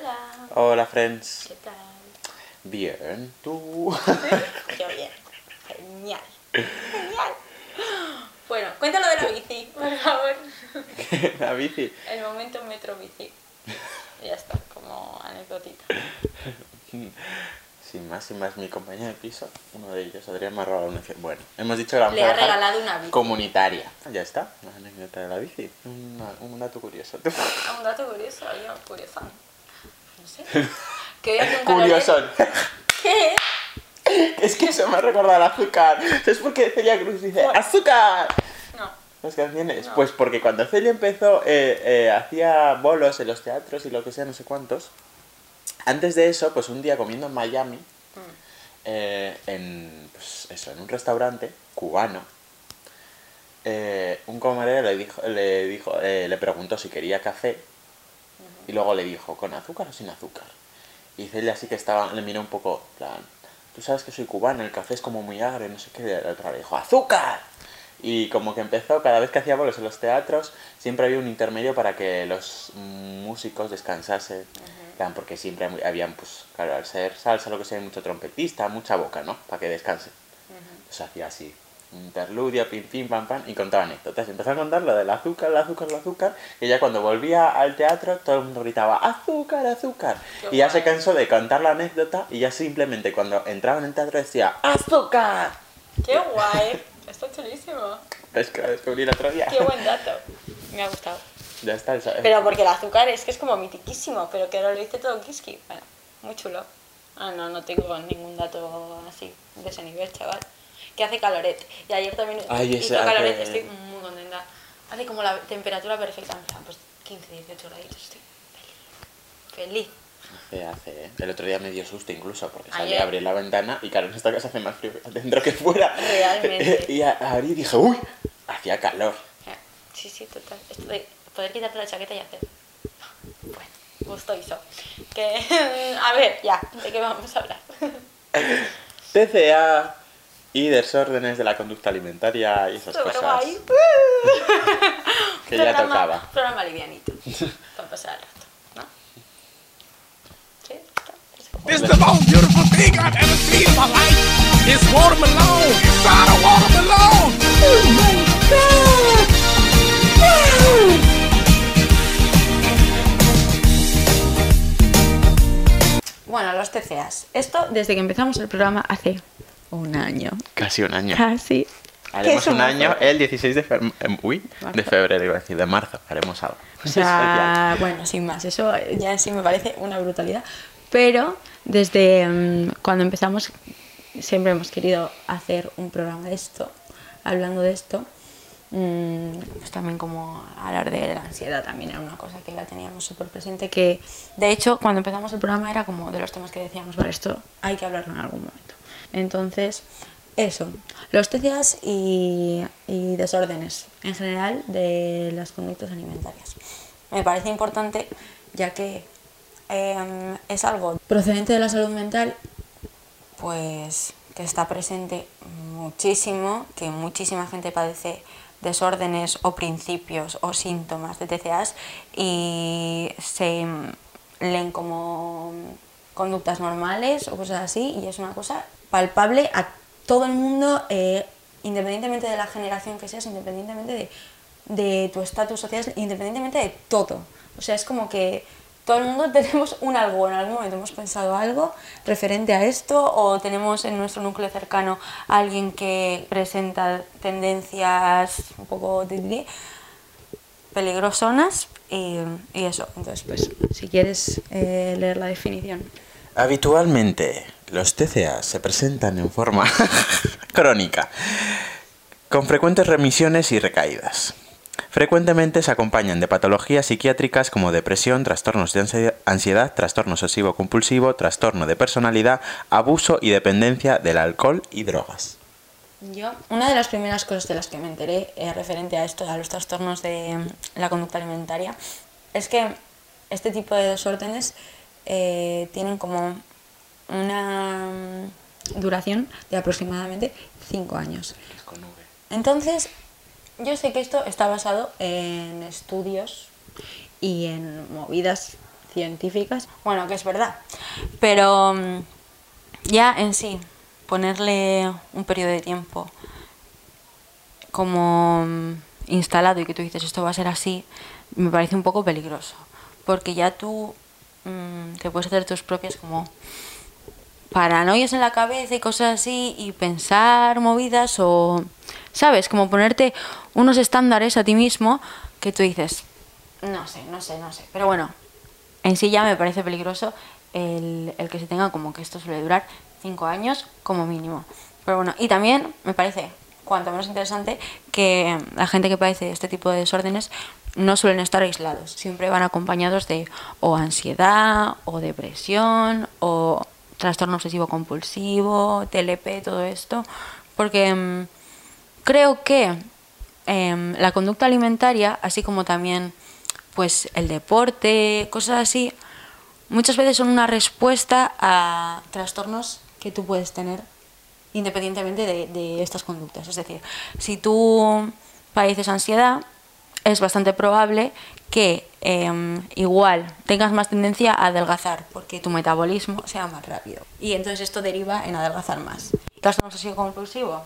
Hola. Hola, friends. ¿Qué tal? Bien, tú. Yo bien. Genial. Genial. Bueno, cuéntalo de la bici, por favor. La bici. El momento metro bici. Ya está, como anécdotita. Sin más, sin más, mi compañero de piso, uno de ellos, Adrián, me ha robado una bici. Bueno, hemos dicho que la Le ha regalado una bici. comunitaria. Ya está, una anécdota de la bici. Una- un dato curioso. Un dato curioso, yo, curioso. Sé. Que hace un. Curioso. ¿Qué? Es que se me ha recordado el azúcar. ¿Sabes por qué Celia Cruz dice Bueno. azúcar? No. Las canciones. No. Pues porque cuando Celia empezó, eh, eh, hacía bolos en los teatros y lo que sea, no sé cuántos. Antes de eso, pues un día comiendo en Miami, Mm. eh, en, pues eso, en un restaurante cubano, eh, un camarero le dijo, le, dijo eh, le preguntó si quería café y luego le dijo, ¿con azúcar o sin azúcar? Y Celia así que estaba, le miró un poco, plan, tú sabes que soy cubana, el café es como muy agrio, no sé qué, y la otra le dijo, ¡azúcar! Y como que empezó, cada vez que hacía bolos en los teatros, siempre había un intermedio para que los músicos descansasen. En plan, Porque siempre había- habían, pues, claro, al ser salsa, lo que sea, mucho trompetista, mucha boca, ¿no? Para que descansen. Pues hacía así, interludio, pim, pim, pam, pam, y contaba anécdotas. Empezó a contar lo del azúcar, el azúcar, el azúcar, y ya cuando volvía al teatro, todo el mundo gritaba, azúcar, azúcar. Y ya se cansó de contar la anécdota, y ya simplemente cuando entraba en el teatro decía, azúcar. ¡Qué guay! Está chulísimo. Es que lo descubrí el otro día. Qué buen dato. Me ha gustado. Ya está, el Pero porque el azúcar es que es como mitiquísimo, pero que ahora lo dice todo Kiski. Bueno, muy chulo. Ah, no, no tengo ningún dato así de ese nivel, chaval. Que hace calorete. Y ayer también Ay, hizo calorete, estoy muy contenta. Hace como la temperatura perfecta, pues 15, 18 graditos, estoy feliz. Feliz. Hace, hace, ¿eh? El otro día me dio susto incluso, porque salí Ayer. a abrir la ventana y claro, en esta casa hace más frío dentro que fuera. Realmente. y a- abrí y dije, uy, hacía calor. Sí, sí, total. Esto de poder quitarte la chaqueta y hacer. Bueno, gusto hizo. Que, a ver, ya, ¿de qué vamos a hablar? TCA y desórdenes de la conducta alimentaria y esas cosas. guay. Que ya Programa- tocaba. Programa livianito. Para pasar el rato, ¿no? Sí, está. the most beautiful thing I've ever seen in my life. It's watermelon. Inside a watermelon. Oh my God. Bueno, los TCAs. Esto desde que empezamos el programa hace un año. Casi un año. Casi. Haremos ¿Qué un año el 16 de, fe- em, uy, de febrero, iba a decir, de marzo. Haremos algo. O sea, bueno, sin más, eso ya en sí me parece una brutalidad. Pero desde mm, cuando empezamos siempre hemos querido hacer un programa de esto, hablando de esto. Mm, pues también como hablar de la ansiedad también era una cosa que la teníamos súper presente que de hecho cuando empezamos el programa era como de los temas que decíamos vale esto hay que hablarlo en algún momento entonces eso los TCAs y, desórdenes en general de las conductas alimentarias. Me parece importante ya que em, es algo procedente de la salud mental pues que está presente muchísimo, que muchísima gente padece desórdenes o principios o síntomas de TCAs y se leen como conductas normales o cosas así y es una cosa palpable a todo el mundo eh, independientemente de la generación que seas, independientemente de, tu estatus social, independientemente de todo. O sea, es como que todo el mundo tenemos un algo, en algún momento hemos pensado algo referente a esto o tenemos en nuestro núcleo cercano alguien que presenta tendencias un poco peligrosonas y, y eso. Entonces, pues, si quieres eh, leer la definición. Habitualmente, los TCA se presentan en forma crónica, con frecuentes remisiones y recaídas. Frecuentemente se acompañan de patologías psiquiátricas como depresión, trastornos de ansi- ansiedad, trastorno obsesivo-compulsivo, trastorno de personalidad, abuso y dependencia del alcohol y drogas. Yo, una de las primeras cosas de las que me enteré eh, referente a esto, a los trastornos de mm, la conducta alimentaria, es que este tipo de desórdenes eh, tienen como una mm, duración de aproximadamente 5 años. Entonces, yo sé que esto está basado en estudios y en movidas científicas. Bueno, que es verdad. Pero mm, ya en sí, ponerle un periodo de tiempo como mm, instalado y que tú dices esto va a ser así, me parece un poco peligroso. Porque ya tú te puedes hacer tus propias como paranoias en la cabeza y cosas así y pensar movidas o, ¿sabes? Como ponerte unos estándares a ti mismo que tú dices, no sé, no sé, no sé. Pero bueno, en sí ya me parece peligroso el, el que se tenga como que esto suele durar cinco años como mínimo. Pero bueno, y también me parece cuanto menos interesante que la gente que padece este tipo de desórdenes no suelen estar aislados, siempre van acompañados de o ansiedad o depresión o trastorno obsesivo compulsivo, TLP, todo esto, porque mm, creo que em, la conducta alimentaria, así como también pues el deporte, cosas así, muchas veces son una respuesta a trastornos que tú puedes tener independientemente de, de estas conductas. Es decir, si tú padeces ansiedad, es bastante probable que em, igual tengas más tendencia a adelgazar porque tu metabolismo sea más rápido. Y entonces esto deriva en adelgazar más. ¿Trastorno obsesivo compulsivo?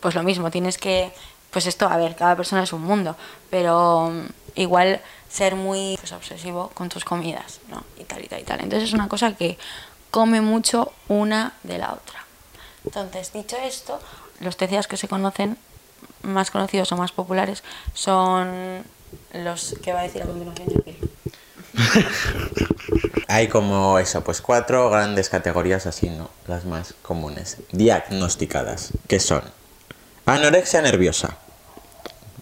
Pues lo mismo, tienes que... Pues esto, a ver, cada persona es un mundo, pero mm, igual ser muy pues, obsesivo con tus comidas, ¿no? Y tal y tal y tal. Entonces es una cosa que come mucho una de la otra. Entonces, dicho esto, los TCAs que se conocen, más conocidos o más populares, son los que va a decir a continuación Joaquín. Hay como eso, pues cuatro grandes categorías así, ¿no? Las más comunes. Diagnosticadas, que son anorexia nerviosa.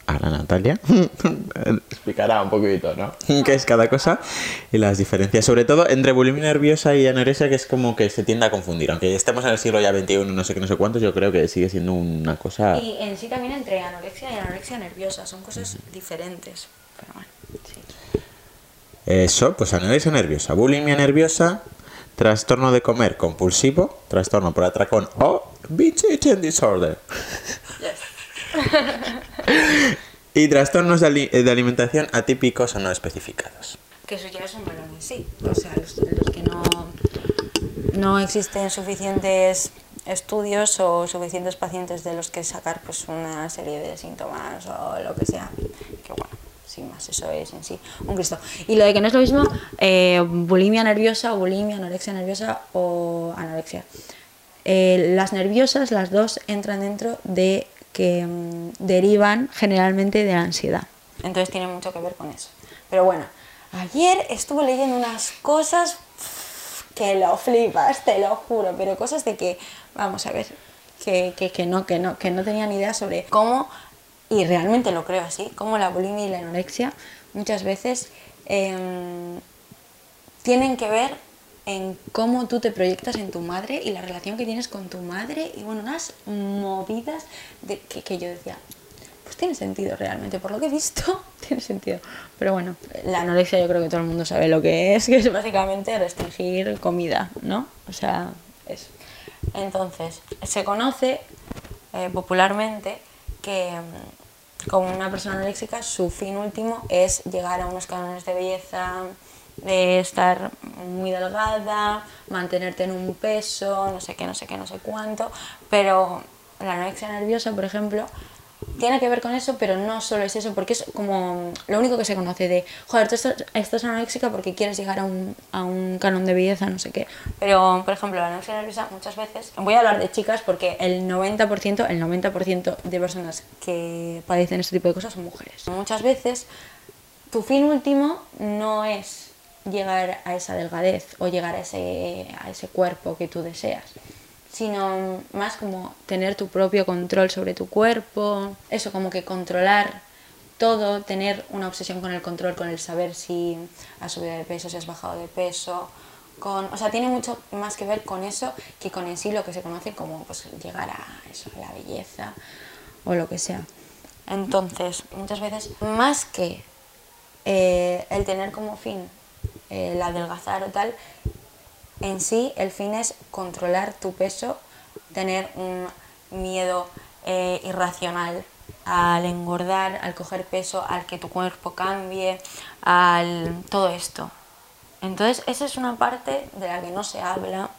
Ahora Natalia explicará un poquito, ¿no? ¿Qué es cada cosa? Y las diferencias, sobre todo entre bulimia nerviosa y anorexia, que es como que se tiende a confundir. Aunque estemos en el siglo ya XXI, no sé qué, no sé cuántos, yo creo que sigue siendo una cosa... Y en sí también entre anorexia y anorexia nerviosa, son cosas diferentes. Pero bueno, sí. Eso, pues anorexia nerviosa, bulimia nerviosa, trastorno de comer compulsivo, trastorno por atracón o binge eating disorder. y trastornos de, ali- de alimentación atípicos o no especificados. Que eso ya es un en sí. O sea, los, los que no, no existen suficientes estudios o suficientes pacientes de los que sacar pues una serie de síntomas o lo que sea. Que bueno, sin más, eso es en sí un Cristo. Y lo de que no es lo mismo eh, bulimia nerviosa, bulimia, anorexia nerviosa o anorexia. Eh, las nerviosas, las dos, entran dentro de que mm, derivan generalmente de la ansiedad. Entonces tiene mucho que ver con eso. Pero bueno, ayer estuve leyendo unas cosas que lo flipas, te lo juro, pero cosas de que, vamos a ver, que, que, que no, que no, que no tenía ni idea sobre cómo, y realmente lo creo así, cómo la bulimia y la anorexia muchas veces em, tienen que ver en cómo tú te proyectas en tu madre y la relación que tienes con tu madre y bueno, unas movidas de que, yo decía, pues tiene sentido realmente, por lo que he visto, tiene sentido. Pero bueno, la anorexia yo creo que todo el mundo sabe lo que es, que es básicamente restringir comida, ¿no? O sea, eso. Entonces, se conoce eh, popularmente que como una persona anoréxica su fin último es llegar a unos cánones de belleza, de estar muy delgada, mantenerte en un peso, no sé qué, no sé qué, no sé cuánto, pero la anorexia nerviosa, por ejemplo, tiene que ver con eso, pero no solo es eso, porque es como lo único que se conoce de, joder, tú estás, estás porque quieres llegar a un, a un canon de belleza, no sé qué. Pero, por ejemplo, la anorexia nerviosa muchas veces, voy a hablar de chicas porque el 90%, el 90% de personas que padecen este tipo de cosas son mujeres. Muchas veces tu fin último no es llegar a esa delgadez o llegar a ese, a ese cuerpo que tú deseas, sino más como tener tu propio control sobre tu cuerpo, eso como que controlar todo, tener una obsesión con el control, con el saber si has subido de peso, si has bajado de peso, con, o sea, tiene mucho más que ver con eso que con en sí lo que se conoce como pues, llegar a eso, la belleza o lo que sea. Entonces, muchas veces, más que eh, el tener como fin el adelgazar o tal, en sí el fin es controlar tu peso, tener un miedo eh, irracional al engordar, al coger peso, al que tu cuerpo cambie, al todo esto. Entonces, esa es una parte de la que no se habla.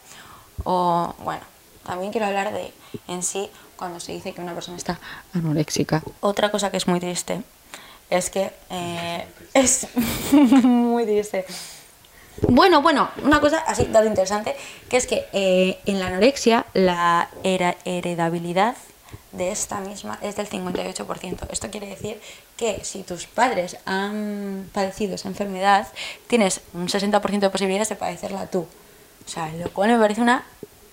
O, bueno, también quiero hablar de en sí cuando se dice que una persona está anoréxica. Otra cosa que es muy triste es que eh, es muy triste. Bueno, bueno, una cosa así, dato interesante, que es que eh, en la anorexia la heredabilidad de esta misma es del 58%. Esto quiere decir que si tus padres han padecido esa enfermedad, tienes un 60% de posibilidades de padecerla tú. O sea, lo cual me parece una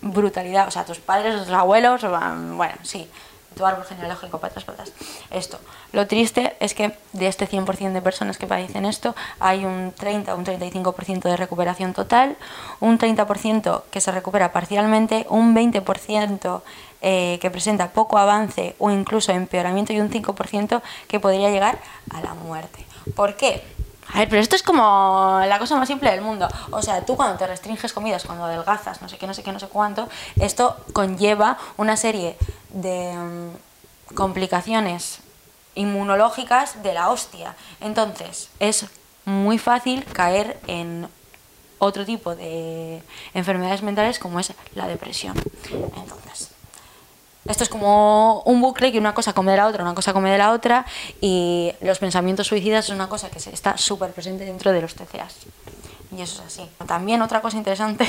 brutalidad. O sea, tus padres, tus abuelos, bueno, sí, tu árbol genealógico para atrás. Esto. Lo triste es que de este 100% de personas que padecen esto, hay un 30 o un 35% de recuperación total, un 30% que se recupera parcialmente, un 20% eh, que presenta poco avance o incluso empeoramiento y un 5% que podría llegar a la muerte. ¿Por qué? A ver, pero esto es como la cosa más simple del mundo. O sea, tú cuando te restringes comidas, cuando adelgazas, no sé qué, no sé qué, no sé cuánto, esto conlleva una serie de mm, complicaciones inmunológicas de la hostia. Entonces, es muy fácil caer en otro tipo de enfermedades mentales como es la depresión. Entonces, esto es como un bucle que una cosa come de la otra, una cosa come de la otra y los pensamientos suicidas es una cosa que está súper presente dentro de los TCAs. Y eso es así. También otra cosa interesante,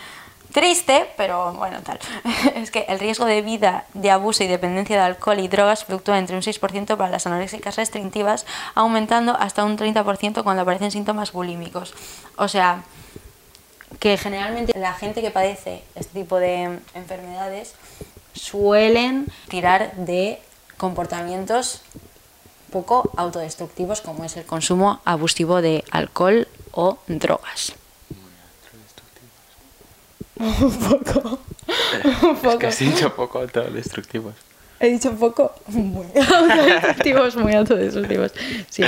triste, pero bueno, tal, es que el riesgo de vida de abuso y dependencia de alcohol y drogas fluctúa entre un 6% para las anoréxicas restrictivas, aumentando hasta un 30% cuando aparecen síntomas bulímicos. O sea, que generalmente la gente que padece este tipo de enfermedades suelen tirar de comportamientos poco autodestructivos como es el consumo abusivo de alcohol o drogas. Un poco. Un Es que has dicho poco autodestructivos. He dicho poco. Muy autodestructivos, muy autodestructivos. Sí.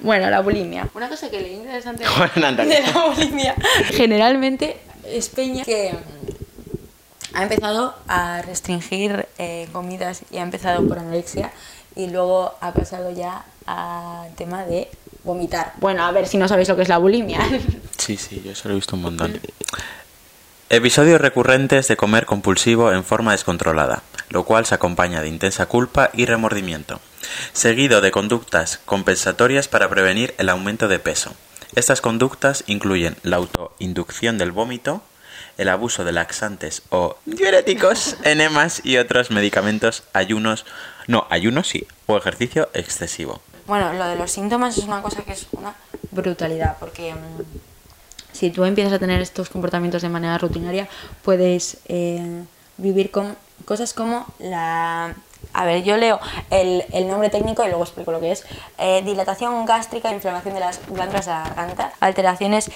Bueno, la bulimia. Una cosa que leí interesante de la bulimia. Generalmente es Peña que ha empezado a restringir eh, comidas y ha empezado por anorexia y luego ha pasado ya al tema de vomitar. Bueno, a ver si no sabéis lo que es la bulimia. Sí, sí, yo eso lo he visto un montón. Episodios recurrentes de comer compulsivo en forma descontrolada, lo cual se acompaña de intensa culpa y remordimiento, seguido de conductas compensatorias para prevenir el aumento de peso. Estas conductas incluyen la autoinducción del vómito, el abuso de laxantes o diuréticos, enemas y otros medicamentos, ayunos, no, ayunos sí, o ejercicio excesivo. Bueno, lo de los síntomas es una cosa que es una brutalidad, porque mm, si tú empiezas a tener estos comportamientos de manera rutinaria, puedes eh, vivir con cosas como la... A ver, yo leo el, el nombre técnico y luego explico lo que es. Eh, dilatación gástrica, inflamación de las glándulas de la garganta, alteraciones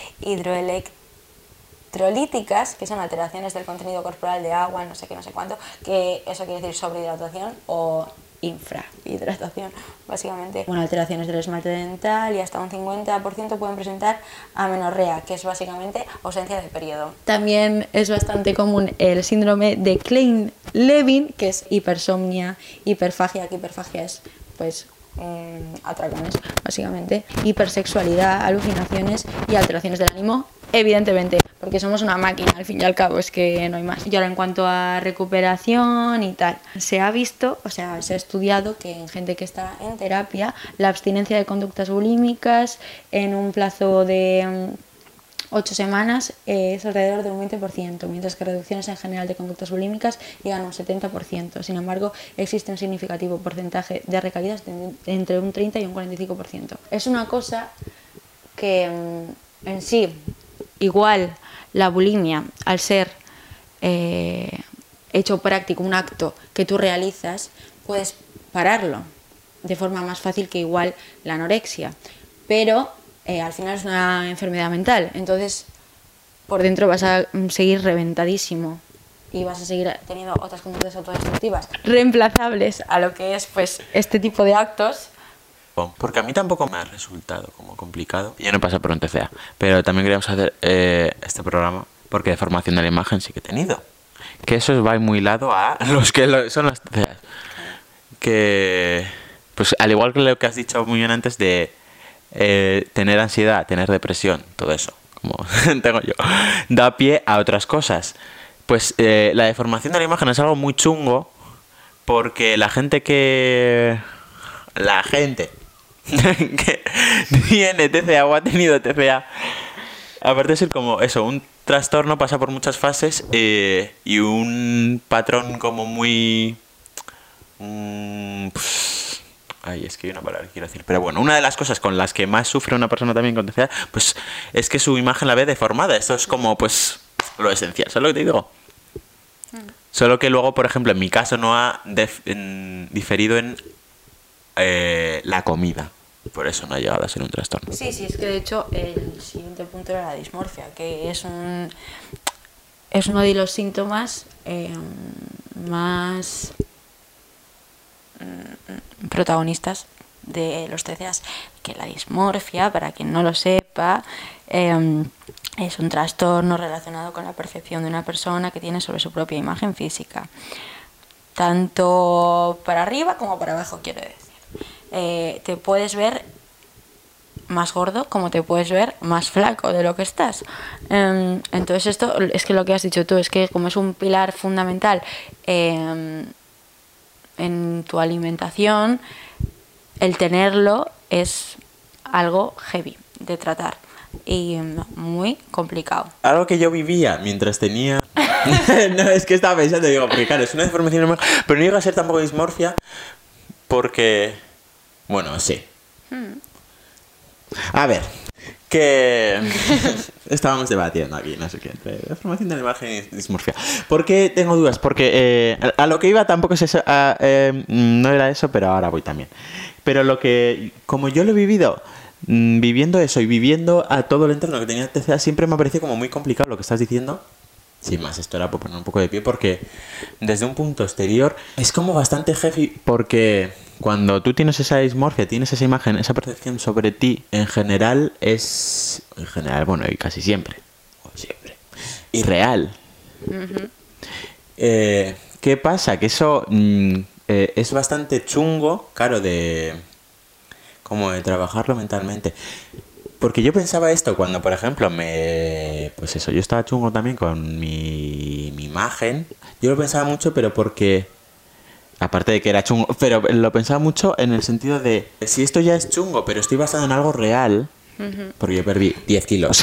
que son alteraciones del contenido corporal de agua, no sé qué, no sé cuánto, que eso quiere decir sobrehidratación o infrahidratación, básicamente. Bueno, alteraciones del esmalte dental y hasta un 50% pueden presentar amenorrea, que es básicamente ausencia de periodo. También es bastante común el síndrome de Klein-Levin, que es hipersomnia, hiperfagia, que hiperfagia es pues mm, atracones, básicamente, hipersexualidad, alucinaciones y alteraciones del ánimo, evidentemente, porque somos una máquina, al fin y al cabo, es que no hay más. Y ahora en cuanto a recuperación y tal, se ha visto, o sea, se ha estudiado que en gente que está en terapia, la abstinencia de conductas bulímicas en un plazo de... mm, 8 semanas eh, es alrededor de un 20%, mientras que reducciones en general de conductas bulímicas llegan a un 70%. Sin embargo, existe un significativo porcentaje de recaídas entre un 30 y un 45%. Es una cosa que mm, en sí, igual la bulimia, al ser eh, hecho práctico, un acto que tú realizas, puedes pararlo de forma más fácil que igual la anorexia. Pero eh, al final es una enfermedad mental, entonces por dentro vas a seguir reventadísimo y vas a seguir teniendo otras conductas autodestructivas reemplazables a lo que es pues este tipo de actos. Porque a mí tampoco me ha resultado como complicado. Yo no he pasado por un TCA, pero también queríamos hacer eh, este programa porque de formación de la imagen sí que he tenido. Que eso va muy lado a los que son los TCAs. Que, pues al igual que lo que has dicho muy bien antes de eh, tener ansiedad, tener depresión, todo eso. como tengo yo, da pie a otras cosas. Pues eh, la deformación de la imagen es algo muy chungo porque la gente que... La gente que tiene TCA o ha tenido TCA, aparte de ser como eso, un trastorno pasa por muchas fases eh, y un patrón como muy... mm, pues, ay, es que hay una palabra que quiero decir. Pero bueno, una de las cosas con las que más sufre una persona también con TCA, pues es que su imagen la ve deformada. Esto es como, pues, lo esencial. ¿Sabes lo que te digo? Solo que luego, por ejemplo, en mi caso no ha en- diferido en eh, la comida. Por eso no ha llegado a ser un trastorno. Sí, sí, es que de hecho el siguiente punto era la dismorfia, que es un es uno de los síntomas eh, más mm, protagonistas de los TCAs, que la dismorfia, para quien no lo sepa, eh, es un trastorno relacionado con la percepción de una persona que tiene sobre su propia imagen física, tanto para arriba como para abajo, quiero decir. Eh, te puedes ver más gordo como te puedes ver más flaco de lo que estás. Em, entonces esto es que lo que has dicho tú es que como es un pilar fundamental em, en tu alimentación, el tenerlo es algo heavy de tratar y muy complicado. Algo que yo vivía mientras tenía. no, es que estaba pensando, digo, porque claro, es una deformación pero no llega a ser tampoco dismorfia porque. Bueno, sí. A ver, que. Estábamos debatiendo aquí, no sé qué, entre deformación de la imagen y dismorfia. ¿Por qué tengo dudas? Porque eh, a lo que iba tampoco es eso, a, eh, no era eso, pero ahora voy también. Pero lo que, como yo lo he vivido, mm, viviendo eso y viviendo a todo el entorno que tenía TCA, siempre me ha parecido como muy complicado lo que estás diciendo. Sin más, esto era por poner un poco de pie porque desde un punto exterior es como bastante heavy porque cuando tú tienes esa dismorfia, tienes esa imagen, esa percepción sobre ti, en general es, en general, bueno, y casi siempre, o siempre, irreal. Eh, ¿Qué pasa? Que eso mm, eh, es bastante chungo, claro, de como de trabajarlo mentalmente. Porque yo pensaba esto cuando, por ejemplo, me... Pues eso, yo estaba chungo también con mi, mi imagen. Yo lo pensaba mucho, pero porque... Aparte de que era chungo, pero lo pensaba mucho en el sentido de, si esto ya es chungo, pero estoy basado en algo real, porque yo perdí 10 kilos,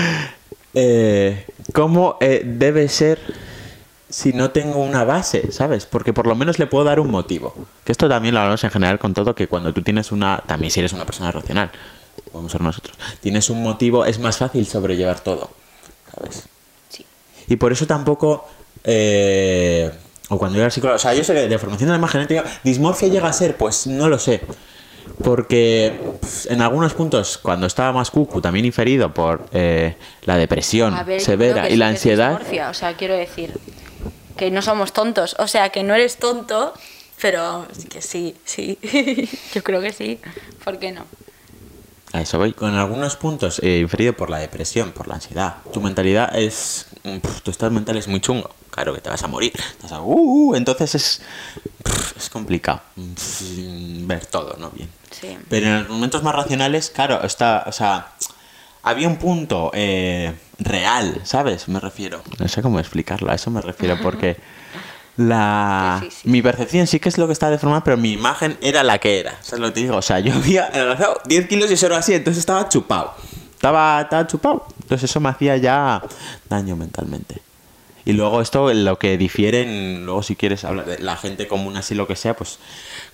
eh, ¿cómo eh, debe ser si no tengo una base, ¿sabes? Porque por lo menos le puedo dar un motivo. Que esto también lo hablamos en general con todo, que cuando tú tienes una, también si eres una persona racional, podemos ser nosotros, tienes un motivo, es más fácil sobrellevar todo, ¿sabes? Sí. Y por eso tampoco... eh, o cuando yo era psicólogo... O sea, yo sé que de formación de la imagen genética... ¿Dismorfia llega a ser? Pues no lo sé. Porque en algunos puntos, cuando estaba más cucu, también inferido por eh, la depresión ver, severa y la ansiedad... dismorfia, O sea, quiero decir que no somos tontos. O sea, que no eres tonto, pero que sí, sí. Yo creo que sí. ¿Por qué no? A eso voy. Con algunos puntos eh, inferido por la depresión, por la ansiedad. Tu mentalidad es... mm, tu estado mental es muy chungo. Claro que te vas a morir. A- uh, uh, entonces es... es complicado mm, ver todo, ¿no? Bien. Sí. Pero en los momentos más racionales, claro, está, o sea, había un punto eh, real, ¿sabes? Me refiero. No sé cómo explicarlo, a eso me refiero, porque la Sí, sí, sí. mi percepción sí que es lo que estaba deformada, pero mi imagen era la que era. ¿Sabes lo que te digo? O sea, yo había adelgazado 10 kilos y eso era así, entonces estaba chupado. Estaba, estaba chupado. Entonces eso me hacía ya daño mentalmente. Y luego esto, lo que difieren, luego si quieres hablar de la gente común así, lo que sea, pues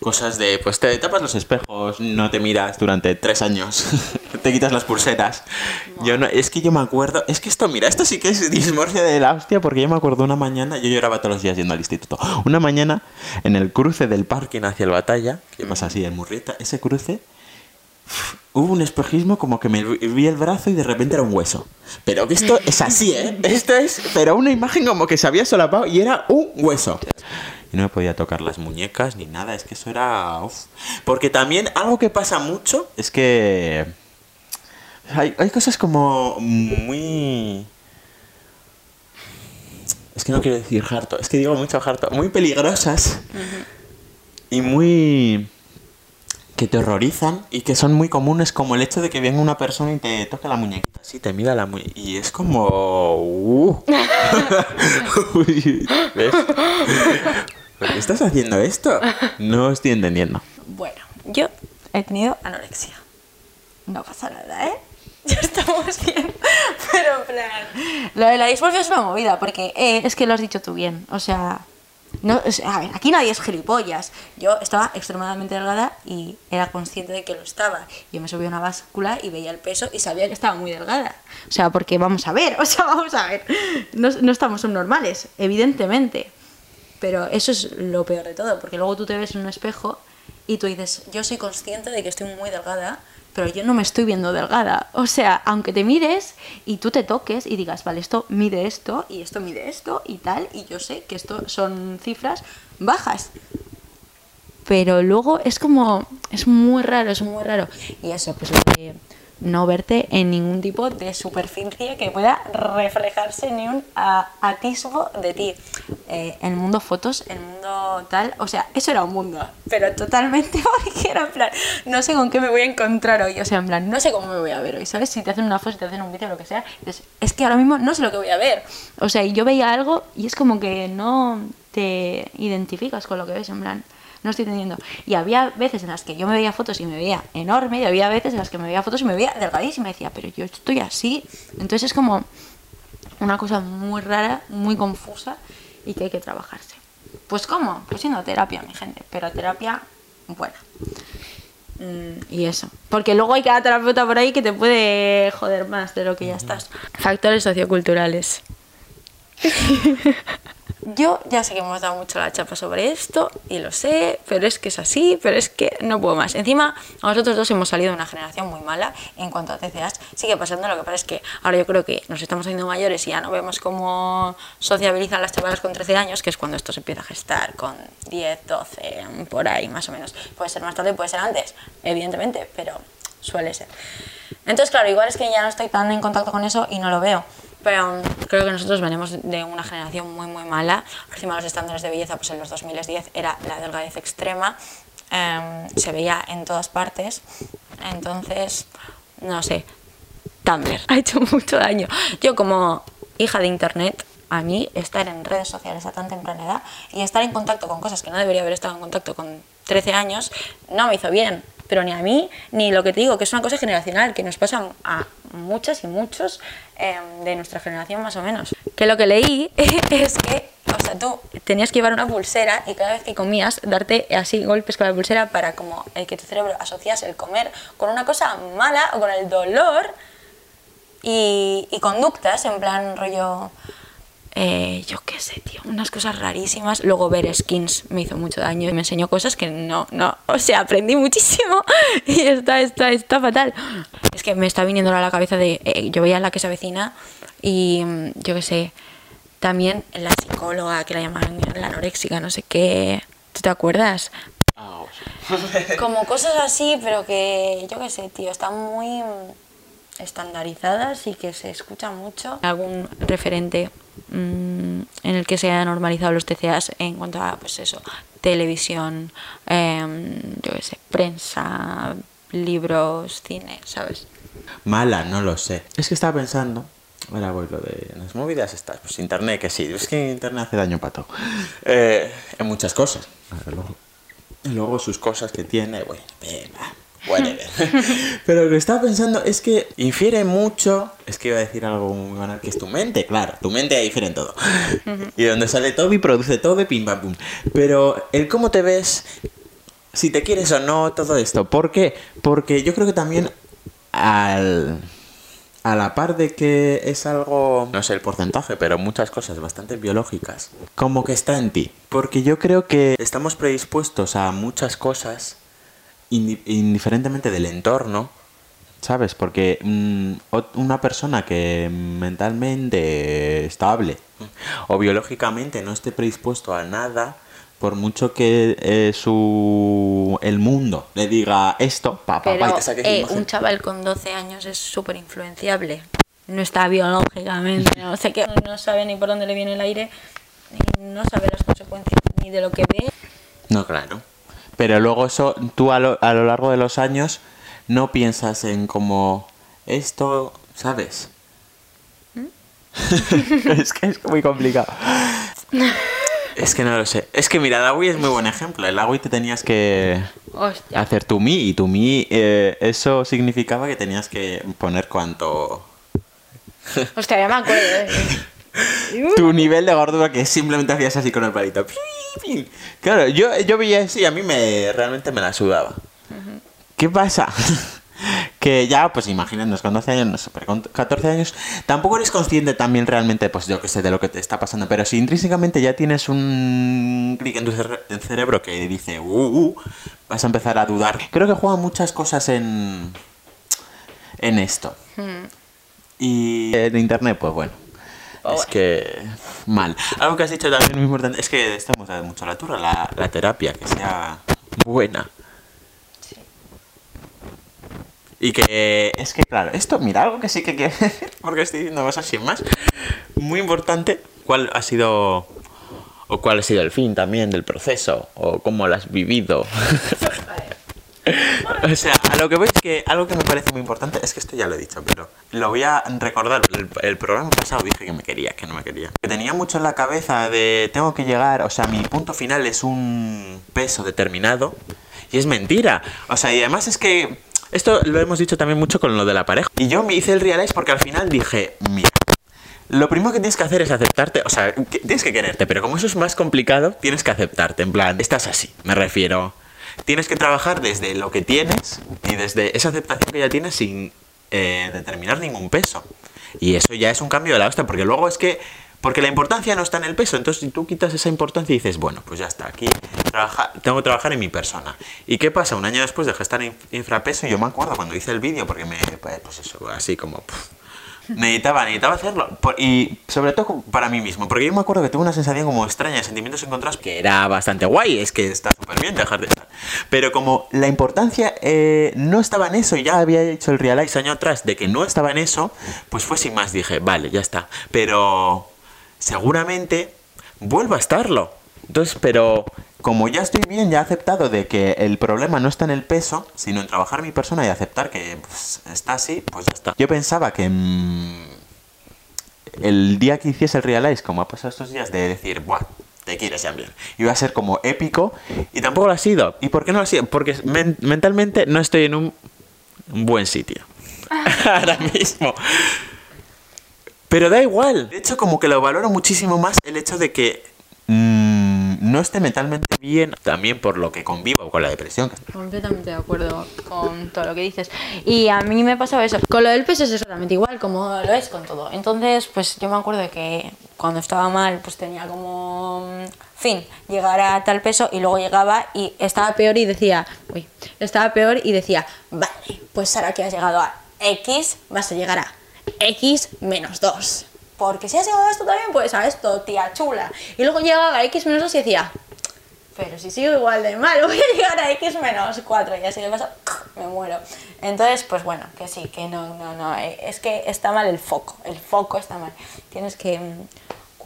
cosas de, pues te tapas los espejos, no te miras durante tres años, te quitas las pulseras. Yo no, es que yo me acuerdo, es que esto, mira, esto sí que es dismorfia de la hostia, porque yo me acuerdo una mañana, yo lloraba todos los días yendo al instituto, una mañana en el cruce del parking hacia el batalla, que pasa así en Murrieta, ese cruce, hubo un espejismo como que me vi el brazo y de repente era un hueso. Pero que esto es así, ¿eh? Esto es, pero una imagen como que se había solapado y era un hueso. Y no me podía tocar las muñecas ni nada, es que eso era... uf. Porque también algo que pasa mucho es que... Hay, hay cosas como muy... Es que no quiero decir harto, es que digo mucho harto. Muy peligrosas y muy que te horrorizan y que son muy comunes, como el hecho de que venga una persona y te toque la muñequita, así te mira la muñequita. Y es como. uh. Uy, ¿Ves? ¿Por qué estás haciendo esto? No estoy entendiendo. Bueno, yo he tenido anorexia. No pasa nada, ¿eh? Ya estamos bien. Pero en plan. Lo de la dismorfia es una movida, porque eh, es que lo has dicho tú bien. O sea. No, a ver, aquí nadie es gilipollas. Yo estaba extremadamente delgada y era consciente de que lo estaba. Yo me subí a una báscula y veía el peso y sabía que estaba muy delgada. O sea, porque vamos a ver, o sea, vamos a ver. No, no estamos normales, evidentemente. Pero eso es lo peor de todo, porque luego tú te ves en un espejo y tú dices, yo soy consciente de que estoy muy delgada, pero yo no me estoy viendo delgada. O sea, aunque te mires y tú te toques y digas, vale, esto mide esto y esto mide esto y tal, y yo sé que esto son cifras bajas. Pero luego es como, es muy raro, es muy raro. Y eso, pues lo de no verte en ningún tipo de superficie que pueda reflejarse ni un a- atisbo de ti. Eh, el mundo fotos, el mundo tal, o sea, eso era un mundo, pero totalmente porque era en plan, no sé con qué me voy a encontrar hoy, o sea, en plan, no sé cómo me voy a ver hoy, ¿sabes? Si te hacen una foto, si te hacen un vídeo, lo que sea, dices, es que ahora mismo no sé lo que voy a ver. O sea, y yo veía algo y es como que no te identificas con lo que ves, en plan, no estoy entendiendo. Y había veces en las que yo me veía fotos y me veía enorme, y había veces en las que me veía fotos y me veía delgadísima. Y decía, pero yo estoy así. Entonces es como una cosa muy rara, muy confusa y que hay que trabajarse. Pues ¿cómo? Pues siendo terapia, mi gente. Pero terapia buena. Mm, y eso. Porque luego hay cada terapeuta por ahí que te puede joder más de lo que ya estás. Factores socioculturales. Yo ya sé que hemos dado mucho la chapa sobre esto y lo sé, pero es que es así, pero es que no puedo más. Encima, nosotros dos hemos salido de una generación muy mala en cuanto a TCAs. Sigue pasando, lo que pasa es que ahora yo creo que nos estamos haciendo mayores y ya no vemos cómo sociabilizan las chavalas con 13 años, que es cuando esto se empieza a gestar con 10, 12, por ahí más o menos. Puede ser más tarde, puede ser antes, evidentemente, pero suele ser. Entonces, claro, igual es que ya no estoy tan en contacto con eso y no lo veo. Pero creo que nosotros venimos de una generación muy, muy mala. Encima los estándares de belleza, pues en los 2010 era la delgadez extrema. em, se veía en todas partes. Entonces, no sé, Tumblr ha hecho mucho daño. Yo como hija de internet, a mí estar en redes sociales a tan temprana edad y estar en contacto con cosas que no debería haber estado en contacto con 13 años, no me hizo bien. Pero ni a mí, ni lo que te digo, que es una cosa generacional, que nos pasa a muchas y muchos eh, de nuestra generación más o menos. Que lo que leí es que, o sea, tú tenías que llevar una pulsera y cada vez que comías, darte así golpes con la pulsera para como que tu cerebro asociase el comer con una cosa mala o con el dolor y conductas, en plan rollo, eh, yo qué sé, tío, unas cosas rarísimas. Luego ver skins me hizo mucho daño y me enseñó cosas que no, no, o sea, aprendí muchísimo y está, está, está fatal. Es que me está viniendo a la cabeza de, eh, yo veía la que se avecina y mm, yo qué sé, también la psicóloga que la llamaban la anoréxica, no sé qué, ¿tú te acuerdas? Ah, como cosas así, pero que yo qué sé, tío, están muy estandarizadas y que se escucha mucho. Algún referente mm, en el que se hayan normalizado los TCAs en cuanto a, pues eso, televisión, em, yo qué sé, prensa, libros, cine, ¿sabes? Mala, no lo sé. Es que estaba pensando. Ahora voy lo de las movidas estas. Pues internet, que sí. Es que internet hace daño para todo. Eh, en muchas cosas. Luego, y luego sus cosas que tiene, bueno, venga, whatever. Pero lo que estaba pensando es que infiere mucho. Es que iba a decir algo muy banal, que es tu mente, claro. Tu mente difiere en todo. Y donde sale Toby produce todo y pim pam pum. Pero el cómo te ves, si te quieres o no, todo esto. ¿Por qué? Porque yo creo que también al, a la par de que es algo, no sé el porcentaje, pero muchas cosas bastante biológicas, como que está en ti. Porque yo creo que estamos predispuestos a muchas cosas indiferentemente del entorno, ¿sabes? Porque mm, una persona que mentalmente estable o biológicamente no esté predispuesto a nada, por mucho que eh, su el mundo le diga esto, pa, pa, pa, eh, un chaval con 12 años es súper influenciable. No está biológicamente, no sé qué, no sabe ni por dónde le viene el aire, ni no sabe las consecuencias ni de lo que ve. No, claro. Pero luego eso, tú a lo, a lo largo de los años no piensas en como esto, ¿sabes? es que es muy complicado. Es que no lo sé. Es que mira, Dawi es muy buen ejemplo. El Dawi te tenías que Hostia. hacer tu mi y tu mi, eh, eso significaba que tenías que poner cuánto... Hostia, ya me acuerdo. eh. Tu nivel de gordura que simplemente hacías así con el palito. Claro, yo, yo veía eso y a mí me realmente me la sudaba. ¿Qué pasa? que ya, pues imagínate, con 12 años, no sé, pero con 14 años, tampoco eres consciente también realmente, pues yo que sé, de lo que te está pasando, pero si intrínsecamente ya tienes un clic en tu cere- en cerebro que dice, uh, uh, vas a empezar a dudar. Creo que juegan muchas cosas en, en esto. Y en internet, pues bueno. Es que mal. Algo que has dicho también muy importante es que estamos mucho a la turra, la, la terapia, que sea buena. Y que es que, claro, esto, mira, algo que sí que quiero decir, porque estoy diciendo cosas sin más. Muy importante, ¿cuál ha sido, o cuál ha sido el fin también del proceso, o cómo lo has vivido? O sea, lo que veis que algo que me parece muy importante es que esto ya lo he dicho, pero lo voy a recordar. El, programa pasado dije que me quería, que no me quería. Que tenía mucho en la cabeza de tengo que llegar, o sea, mi punto final es un peso determinado y es mentira. O sea, y además es que esto lo hemos dicho también mucho con lo de la pareja. Y yo me hice el realize porque al final dije, mira, lo primero que tienes que hacer es aceptarte, o sea, tienes que quererte, pero como eso es más complicado, tienes que aceptarte, en plan, estás así, me refiero. Tienes que trabajar desde lo que tienes y desde esa aceptación que ya tienes sin eh, determinar ningún peso. Y eso ya es un cambio de la hostia, porque luego es que, porque la importancia no está en el peso, entonces si tú quitas esa importancia y dices, bueno, pues ya está, aquí trabaja, tengo que trabajar en mi persona. ¿Y qué pasa? Un año después dejé de estar en infrapeso y yo me acuerdo cuando hice el vídeo, porque me, pues eso, así como... Necesitaba, necesitaba hacerlo. Y sobre todo para mí mismo. Porque yo me acuerdo que tuve una sensación como extraña, de sentimientos encontrados, que era bastante guay. Es que está súper bien dejar de estar. Pero como la importancia eh, no estaba en eso, y ya había hecho el realize año atrás de que no estaba en eso, pues fue sin más. Dije, vale, ya está. Pero seguramente vuelva a estarlo. Entonces, pero como ya estoy bien, ya he aceptado de que el problema no está en el peso, sino en trabajar mi persona y aceptar que pues, está así, pues ya está. Yo pensaba que mm, el día que hiciese el realize, como ha pasado estos días, de decir, ¡buah! Te quieres bien. Iba a ser como épico y tampoco lo ha sido. ¿Y por qué no lo ha sido? Porque men- mentalmente no estoy en un buen sitio. Ahora mismo. Pero da igual. De hecho, como que lo valoro muchísimo más el hecho de que mm, no esté mentalmente bien. También por lo que convivo con la depresión. Completamente de acuerdo con todo lo que dices. Y a mí me pasaba eso. Con lo del peso es exactamente igual, como lo es con todo. Entonces, pues yo me acuerdo de que cuando estaba mal, pues tenía como mm, fin, llegar a tal peso y luego llegaba y estaba peor y decía, uy, estaba peor y decía, vale, pues ahora que has llegado a X, vas a llegar a X menos 2. Porque si has llegado a esto también, pues a esto, tía chula. Y luego llegaba a X menos 2 y decía, pero si sigo igual de mal, voy a llegar a X menos 4 y así le pasa, me muero. Entonces, pues bueno, que sí, que no, no, no, eh, es que está mal el foco, el foco está mal. Tienes que mm,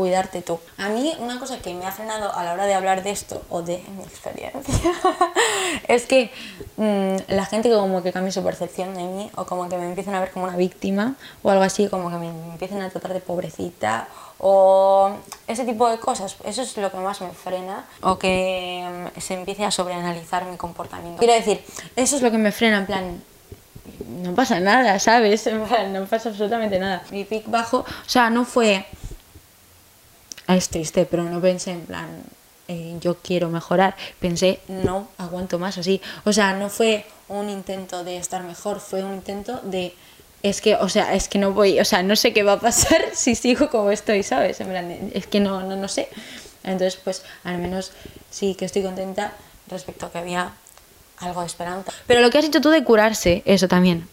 cuidarte tú. A mí una cosa que me ha frenado a la hora de hablar de esto o de mi experiencia es que mm, la gente como que cambie su percepción de mí o como que me empiecen a ver como una víctima o algo así, como que me empiecen a tratar de pobrecita o ese tipo de cosas, eso es lo que más me frena o que mm, se empiece a sobreanalizar mi comportamiento. Quiero decir, eso es lo que me frena en plan, no pasa nada, ¿sabes? En plan, no pasa absolutamente nada. Mi pic bajo, o sea, no fue... Es triste, pero no pensé en plan, eh, yo quiero mejorar. Pensé, no aguanto más así. O sea, no fue un intento de estar mejor, fue un intento de... Es que, o sea, es que no voy, o sea, no sé qué va a pasar si sigo como estoy, ¿sabes? En plan, es que no, no, no sé. Entonces, pues, al menos sí que estoy contenta respecto a que había algo de esperanza. Pero lo que has dicho tú de curarse, eso también.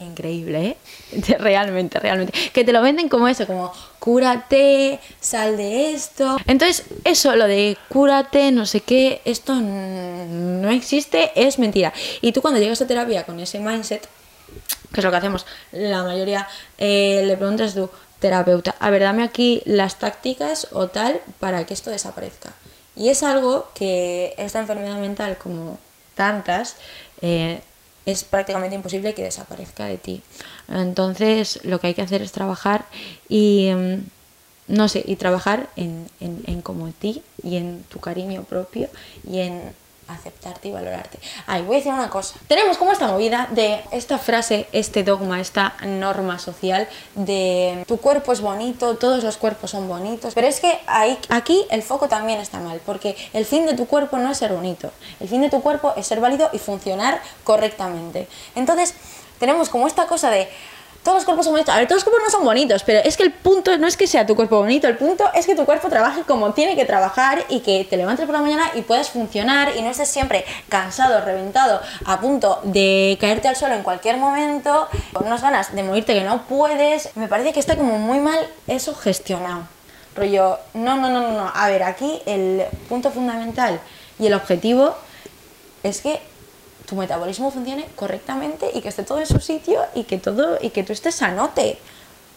Increíble, ¿eh? Realmente, realmente. Que te lo venden como eso, como cúrate, sal de esto. Entonces, eso, lo de cúrate, no sé qué, esto no existe, es mentira. Y tú cuando llegas a terapia con ese mindset, que es lo que hacemos la mayoría, eh, le preguntas tu terapeuta, a ver, dame aquí las tácticas o tal para que esto desaparezca. Y es algo que esta enfermedad mental, como tantas, eh, es prácticamente imposible que desaparezca de ti. Entonces, lo que hay que hacer es trabajar y, mm, no sé, y trabajar en, en, como ti y en tu cariño propio y en aceptarte y valorarte. Ay, voy a decir una cosa. Tenemos como esta movida de esta frase, este dogma, esta norma social de tu cuerpo es bonito, todos los cuerpos son bonitos, pero es que ahí, aquí el foco también está mal, porque el fin de tu cuerpo no es ser bonito, el fin de tu cuerpo es ser válido y funcionar correctamente. Entonces, tenemos como esta cosa de todos los cuerpos son bonitos. A ver, todos los cuerpos no son bonitos, pero es que el punto no es que sea tu cuerpo bonito, el punto es que tu cuerpo trabaje como tiene que trabajar y que te levantes por la mañana y puedas funcionar y no estés siempre cansado, reventado, a punto de caerte al suelo en cualquier momento, con unas ganas de morirte que no puedes. Me parece que está como muy mal eso gestionado. Rollo, no, no, no, no, no. A ver, aquí el punto fundamental y el objetivo es que tu metabolismo funcione correctamente y que esté todo en su sitio y que todo y que tú estés sanote.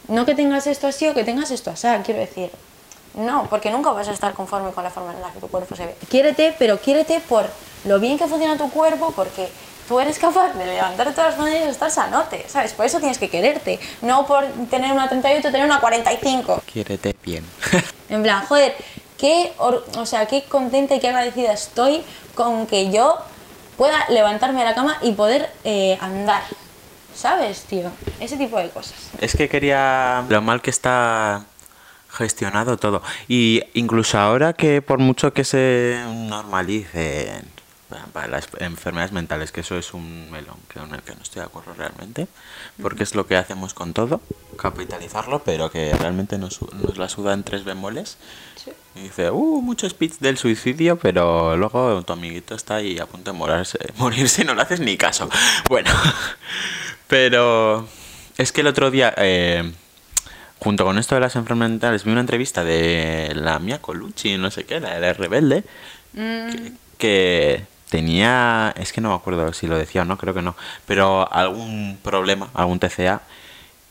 No que tengas esto así o que tengas esto así, quiero decir. No, porque nunca vas a estar conforme con la forma en la que tu cuerpo se ve. Quiérete, pero quiérete por lo bien que funciona tu cuerpo, porque tú eres capaz de levantarte todas las mañanas y estar sanote, ¿sabes? Por eso tienes que quererte, no por tener una 38 tener una 45. Quiérete bien. En plan, joder, qué, o sea, qué contenta y qué agradecida estoy con que yo pueda levantarme de la cama y poder eh, andar. ¿Sabes, tío? Ese tipo de cosas. Es que quería lo mal que está gestionado todo. Y incluso ahora que por mucho que se normalicen para- las enfermedades mentales, que eso es un melón que con el que no estoy de acuerdo realmente, porque es lo que hacemos con todo, capitalizarlo, pero que realmente nos, nos la suda en tres bemoles. Y dice, uh, mucho speech del suicidio, pero luego tu amiguito está ahí a punto de morirse, morirse y no le haces ni caso. Bueno, pero es que el otro día, eh, junto con esto de las enfermedades mentales, vi una entrevista de la Mia Colucci, no sé qué, la de rebelde, que, que tenía, es que no me acuerdo si lo decía o no, creo que no, pero algún problema, algún TCA.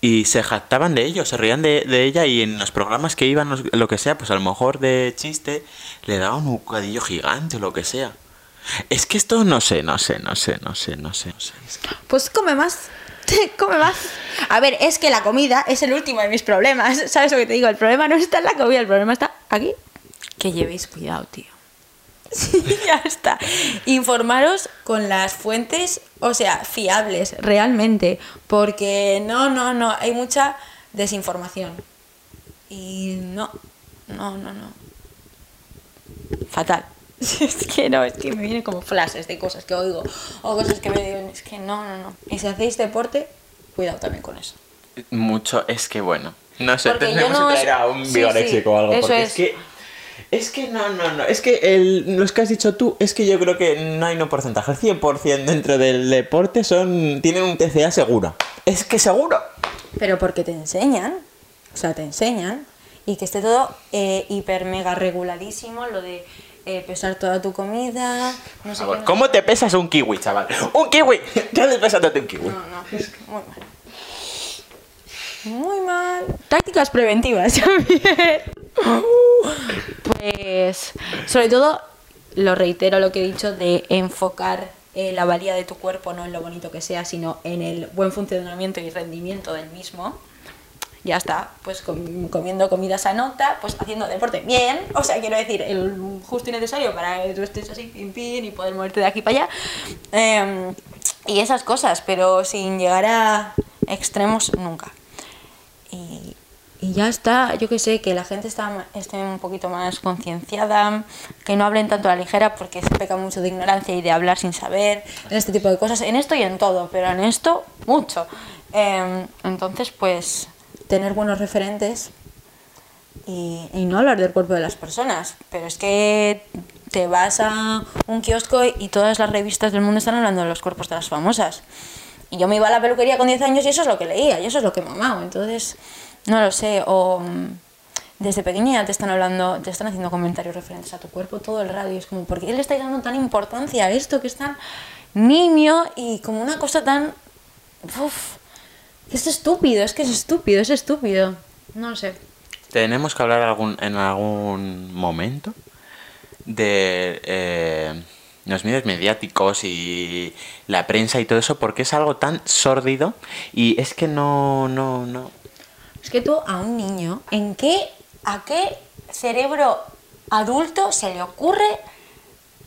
Y se jactaban de ello, se reían de, de ella y en los programas que iban, lo que sea, pues a lo mejor de chiste, le daban un bocadillo gigante o lo que sea. Es que esto no sé, no sé, no sé, no sé, no sé. no sé. Es que- Pues come más. Come más. A ver, es que la comida es el último de mis problemas. ¿Sabes lo que te digo? El problema no está en la comida, el problema está aquí. Que llevéis cuidado, tío. Sí, ya está. Informaros con las fuentes, o sea, fiables, realmente. Porque no, no, no, hay mucha desinformación. Y no, no, no, no. Fatal. Es que no, es que me vienen como flashes de cosas que oigo o cosas que me digo. Es que no, no, no. Y si hacéis deporte, cuidado también con eso. Mucho, es que bueno. No sé, Porque tendremos no que traer a un sí, bioléxico sí, o algo. porque es. es que. Es que no, no, no. Es que el, los que has dicho tú, es que yo creo que no hay un porcentaje. El 100% dentro del deporte son tienen un TCA seguro. Es que seguro. Pero porque te enseñan, o sea, te enseñan, y que esté todo eh, hiper mega reguladísimo, lo de eh, pesar toda tu comida, no sé ¿Cómo te pesas un kiwi, chaval? ¡Un kiwi! ¿Qué haces pesándote un kiwi? No, no, muy mal. Muy mal. Tácticas preventivas también. Pues, sobre todo, lo reitero lo que he dicho de enfocar eh, la valía de tu cuerpo no en lo bonito que sea, sino en el buen funcionamiento y rendimiento del mismo. Ya está, pues com- comiendo comida sanota, pues haciendo deporte bien, o sea, quiero decir, el justo y necesario para que tú estés así, pim, pim, y poder moverte de aquí para allá. Em, y esas cosas, pero sin llegar a extremos nunca. Y, y ya está, yo que sé, que la gente está, esté un poquito más concienciada, que no hablen tanto a la ligera porque se peca mucho de ignorancia y de hablar sin saber, en este tipo de cosas, en esto y en todo, pero en esto mucho. Em, entonces, pues, tener buenos referentes y, y no hablar del cuerpo de las personas, pero es que te vas a un kiosco y todas las revistas del mundo están hablando de los cuerpos de las famosas. Y yo me iba a la peluquería con 10 años y eso es lo que leía, y eso es lo que mamaba. Entonces, no lo sé. O mm, desde pequeña te están hablando, te están haciendo comentarios referentes a tu cuerpo todo el. Y es como, ¿por qué le estáis dando tan importancia a esto que es tan nimio y como una cosa tan. Uf, es estúpido, es que es estúpido, es estúpido. No lo sé. Tenemos que hablar algún, en algún momento de eh, los medios mediáticos y la prensa y todo eso porque es algo tan sórdido y es que no, no, no. Es que tú a un niño, ¿en qué, a qué cerebro adulto se le ocurre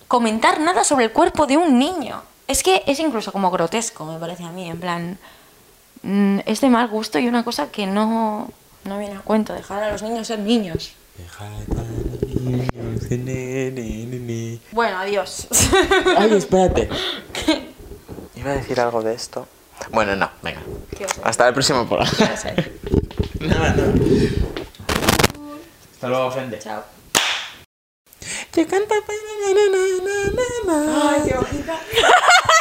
comentar nada sobre el cuerpo de un niño? Es que es incluso como grotesco, me parece a mí, en plan, mm, es de mal gusto y una cosa que no, no viene a cuento, dejar a los niños ser niños. Bueno, adiós. Ay, espérate. Iba a decir algo de esto. Bueno, no, venga. Hasta el próximo programa. Nada, no. Hasta luego, gente. Chao. Te canta. Ay, qué bonita.